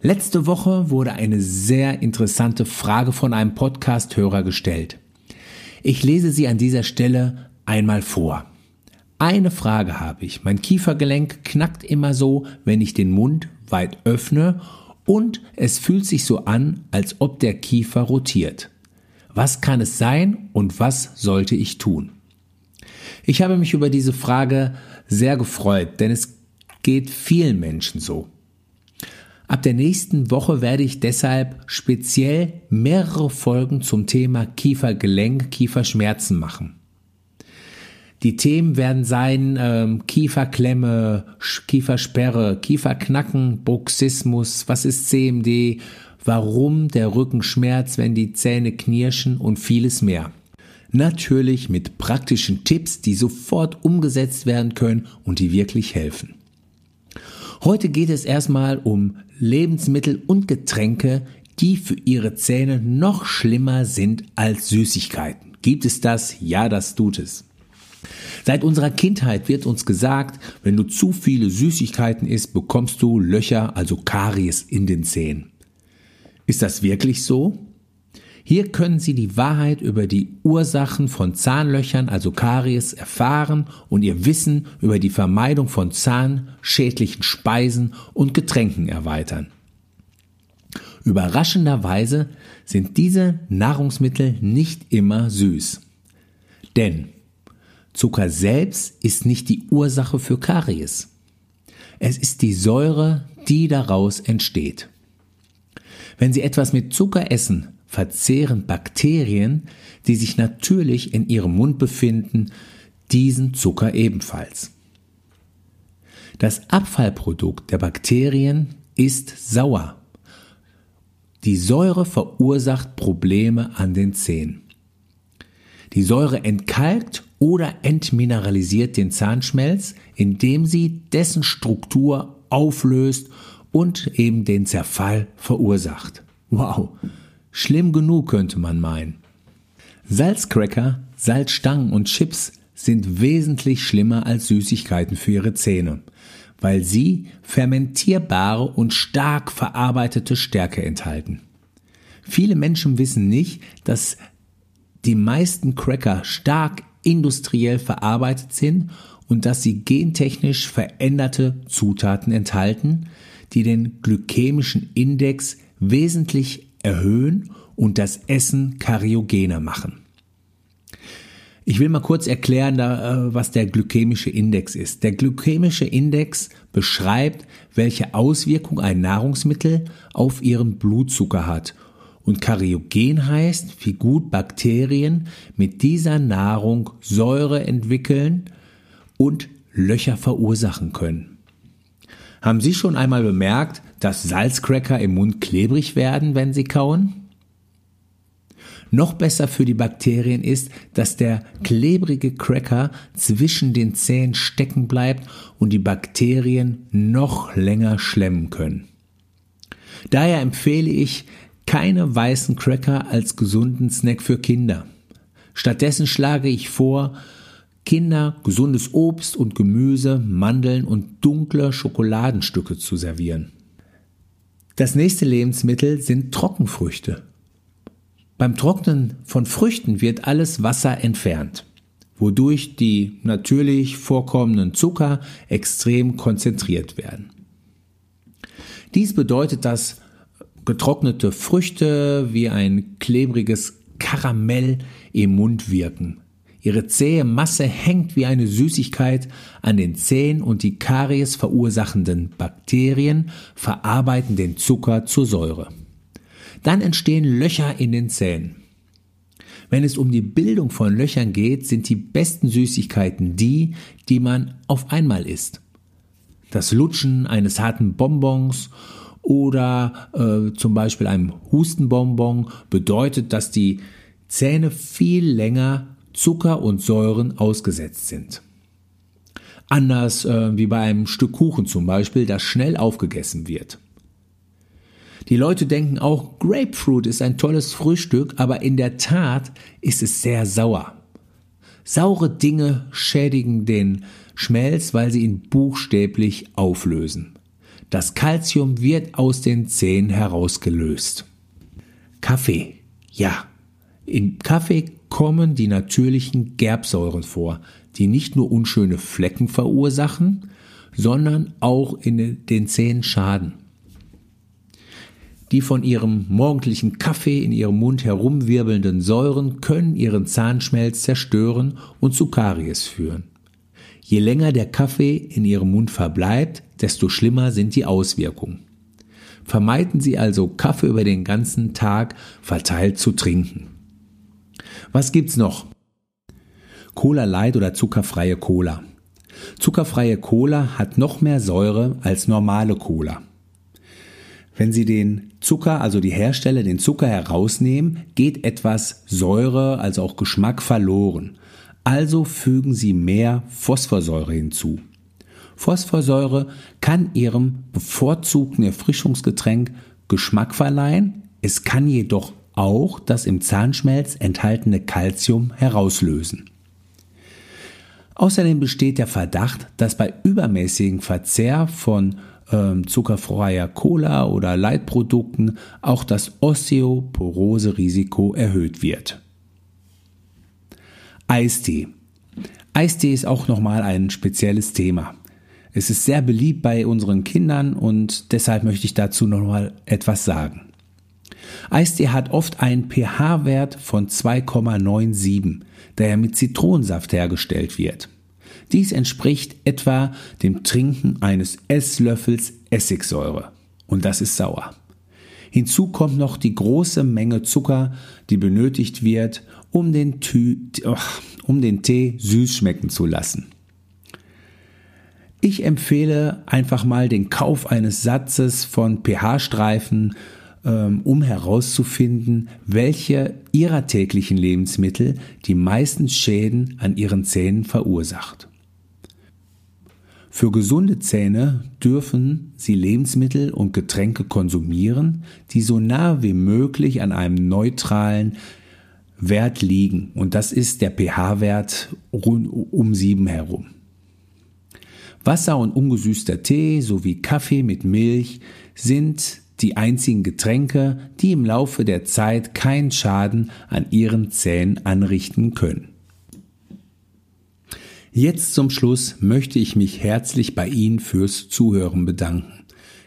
Letzte Woche wurde eine sehr interessante Frage von einem Podcast-Hörer gestellt. Ich lese sie an dieser Stelle einmal vor. Eine Frage habe ich. Mein Kiefergelenk knackt immer so, wenn ich den Mund weit öffne und es fühlt sich so an, als ob der Kiefer rotiert. Was kann es sein und was sollte ich tun? Ich habe mich über diese Frage sehr gefreut, denn es geht vielen Menschen so. Ab der nächsten Woche werde ich deshalb speziell mehrere Folgen zum Thema Kiefergelenk, Kieferschmerzen machen. Die Themen werden sein ähm, Kieferklemme, Kiefersperre, Kieferknacken, Bruxismus, was ist CMD, warum der Rücken schmerzt, wenn die Zähne knirschen und vieles mehr. Natürlich mit praktischen Tipps, die sofort umgesetzt werden können und die wirklich helfen. Heute geht es erstmal um Lebensmittel und Getränke, die für ihre Zähne noch schlimmer sind als Süßigkeiten. Gibt es das? Ja, das tut es. Seit unserer Kindheit wird uns gesagt, wenn du zu viele Süßigkeiten isst, bekommst du Löcher, also Karies in den Zähnen. Ist das wirklich so? Hier können Sie die Wahrheit über die Ursachen von Zahnlöchern, also Karies, erfahren und Ihr Wissen über die Vermeidung von zahnschädlichen Speisen und Getränken erweitern. Überraschenderweise sind diese Nahrungsmittel nicht immer süß. Denn Zucker selbst ist nicht die Ursache für Karies. Es ist die Säure, die daraus entsteht. Wenn Sie etwas mit Zucker essen, verzehren Bakterien, die sich natürlich in Ihrem Mund befinden, diesen Zucker ebenfalls. Das Abfallprodukt der Bakterien ist sauer. Die Säure verursacht Probleme an den Zähnen. Die Säure entkalkt oder entmineralisiert den Zahnschmelz, indem sie dessen Struktur auflöst und eben den Zerfall verursacht. Wow, schlimm genug könnte man meinen. Salzcracker, Salzstangen und Chips sind wesentlich schlimmer als Süßigkeiten für ihre Zähne, weil sie fermentierbare und stark verarbeitete Stärke enthalten. Viele Menschen wissen nicht, dass die meisten Cracker stark industriell verarbeitet sind und dass sie gentechnisch veränderte Zutaten enthalten, die den glykämischen Index wesentlich erhöhen und das Essen kariogener machen. Ich will mal kurz erklären, äh, was der glykämische Index ist. Der glykämische Index beschreibt, welche Auswirkung ein Nahrungsmittel auf ihren Blutzucker hat und kariogen heißt, wie gut Bakterien mit dieser Nahrung Säure entwickeln und Löcher verursachen können. Haben Sie schon einmal bemerkt, dass Salzcracker im Mund klebrig werden, wenn Sie kauen? Noch besser für die Bakterien ist, dass der klebrige Cracker zwischen den Zähnen stecken bleibt und die Bakterien noch länger schlemmen können. Daher empfehle ich, keine weißen Cracker als gesunden Snack für Kinder. Stattdessen schlage ich vor, Kinder gesundes Obst und Gemüse, Mandeln und dunkle Schokoladenstücke zu servieren. Das nächste Lebensmittel sind Trockenfrüchte. Beim Trocknen von Früchten wird alles Wasser entfernt, wodurch die natürlich vorkommenden Zucker extrem konzentriert werden. Dies bedeutet, dass getrocknete Früchte wie ein klebriges Karamell im Mund wirken. Ihre zähe Masse hängt wie eine Süßigkeit an den Zähnen und die Karies verursachenden Bakterien verarbeiten den Zucker zur Säure. Dann entstehen Löcher in den Zähnen. Wenn es um die Bildung von Löchern geht, sind die besten Süßigkeiten die, die man auf einmal isst. Das Lutschen eines harten Bonbons oder äh, zum Beispiel einem Hustenbonbon bedeutet, dass die Zähne viel länger Zucker und Säuren ausgesetzt sind. Anders äh, wie bei einem Stück Kuchen zum Beispiel, das schnell aufgegessen wird. Die Leute denken auch, Grapefruit ist ein tolles Frühstück, aber in der Tat ist es sehr sauer. Saure Dinge schädigen den Schmelz, weil sie ihn buchstäblich auflösen. Das Calcium wird aus den Zähnen herausgelöst. Kaffee. Ja. In Kaffee kommen die natürlichen Gerbsäuren vor, die nicht nur unschöne Flecken verursachen, sondern auch in den Zähnen schaden. Die von ihrem morgendlichen Kaffee in ihrem Mund herumwirbelnden Säuren können ihren Zahnschmelz zerstören und zu Karies führen. Je länger der Kaffee in ihrem Mund verbleibt, desto schlimmer sind die Auswirkungen. Vermeiden Sie also Kaffee über den ganzen Tag verteilt zu trinken. Was gibt's noch? Cola Light oder zuckerfreie Cola. Zuckerfreie Cola hat noch mehr Säure als normale Cola. Wenn Sie den Zucker, also die Hersteller, den Zucker herausnehmen, geht etwas Säure, also auch Geschmack verloren. Also fügen Sie mehr Phosphorsäure hinzu. Phosphorsäure kann Ihrem bevorzugten Erfrischungsgetränk Geschmack verleihen, es kann jedoch auch das im Zahnschmelz enthaltene Calcium herauslösen. Außerdem besteht der Verdacht, dass bei übermäßigem Verzehr von ähm, zuckerfreier Cola oder Leitprodukten auch das Osteoporose-Risiko erhöht wird. Eistee. Eistee ist auch nochmal ein spezielles Thema. Es ist sehr beliebt bei unseren Kindern und deshalb möchte ich dazu nochmal etwas sagen. Eistee hat oft einen pH-Wert von 2,97, der mit Zitronensaft hergestellt wird. Dies entspricht etwa dem Trinken eines Esslöffels Essigsäure. Und das ist sauer. Hinzu kommt noch die große Menge Zucker, die benötigt wird, um den, Tü um den Tee süß schmecken zu lassen. Ich empfehle einfach mal den Kauf eines Satzes von pH-Streifen, um herauszufinden, welche ihrer täglichen Lebensmittel die meisten Schäden an ihren Zähnen verursacht. Für gesunde Zähne dürfen Sie Lebensmittel und Getränke konsumieren, die so nah wie möglich an einem neutralen Wert liegen. Und das ist der pH-Wert um 7 herum. Wasser und ungesüßter Tee sowie Kaffee mit Milch sind die einzigen Getränke, die im Laufe der Zeit keinen Schaden an ihren Zähnen anrichten können. Jetzt zum Schluss möchte ich mich herzlich bei Ihnen fürs Zuhören bedanken.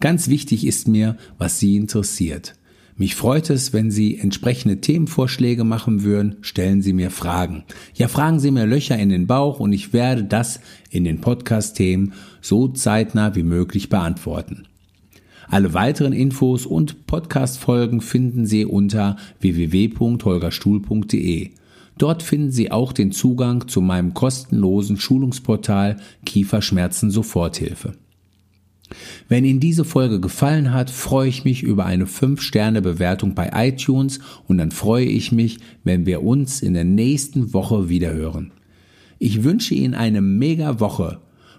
Ganz wichtig ist mir, was Sie interessiert. Mich freut es, wenn Sie entsprechende Themenvorschläge machen würden, stellen Sie mir Fragen. Ja, fragen Sie mir Löcher in den Bauch und ich werde das in den Podcast-Themen so zeitnah wie möglich beantworten. Alle weiteren Infos und Podcast-Folgen finden Sie unter www.holgerstuhl.de. Dort finden Sie auch den Zugang zu meinem kostenlosen Schulungsportal Kieferschmerzen Soforthilfe. Wenn Ihnen diese Folge gefallen hat, freue ich mich über eine 5-Sterne-Bewertung bei iTunes und dann freue ich mich, wenn wir uns in der nächsten Woche wiederhören. Ich wünsche Ihnen eine mega Woche.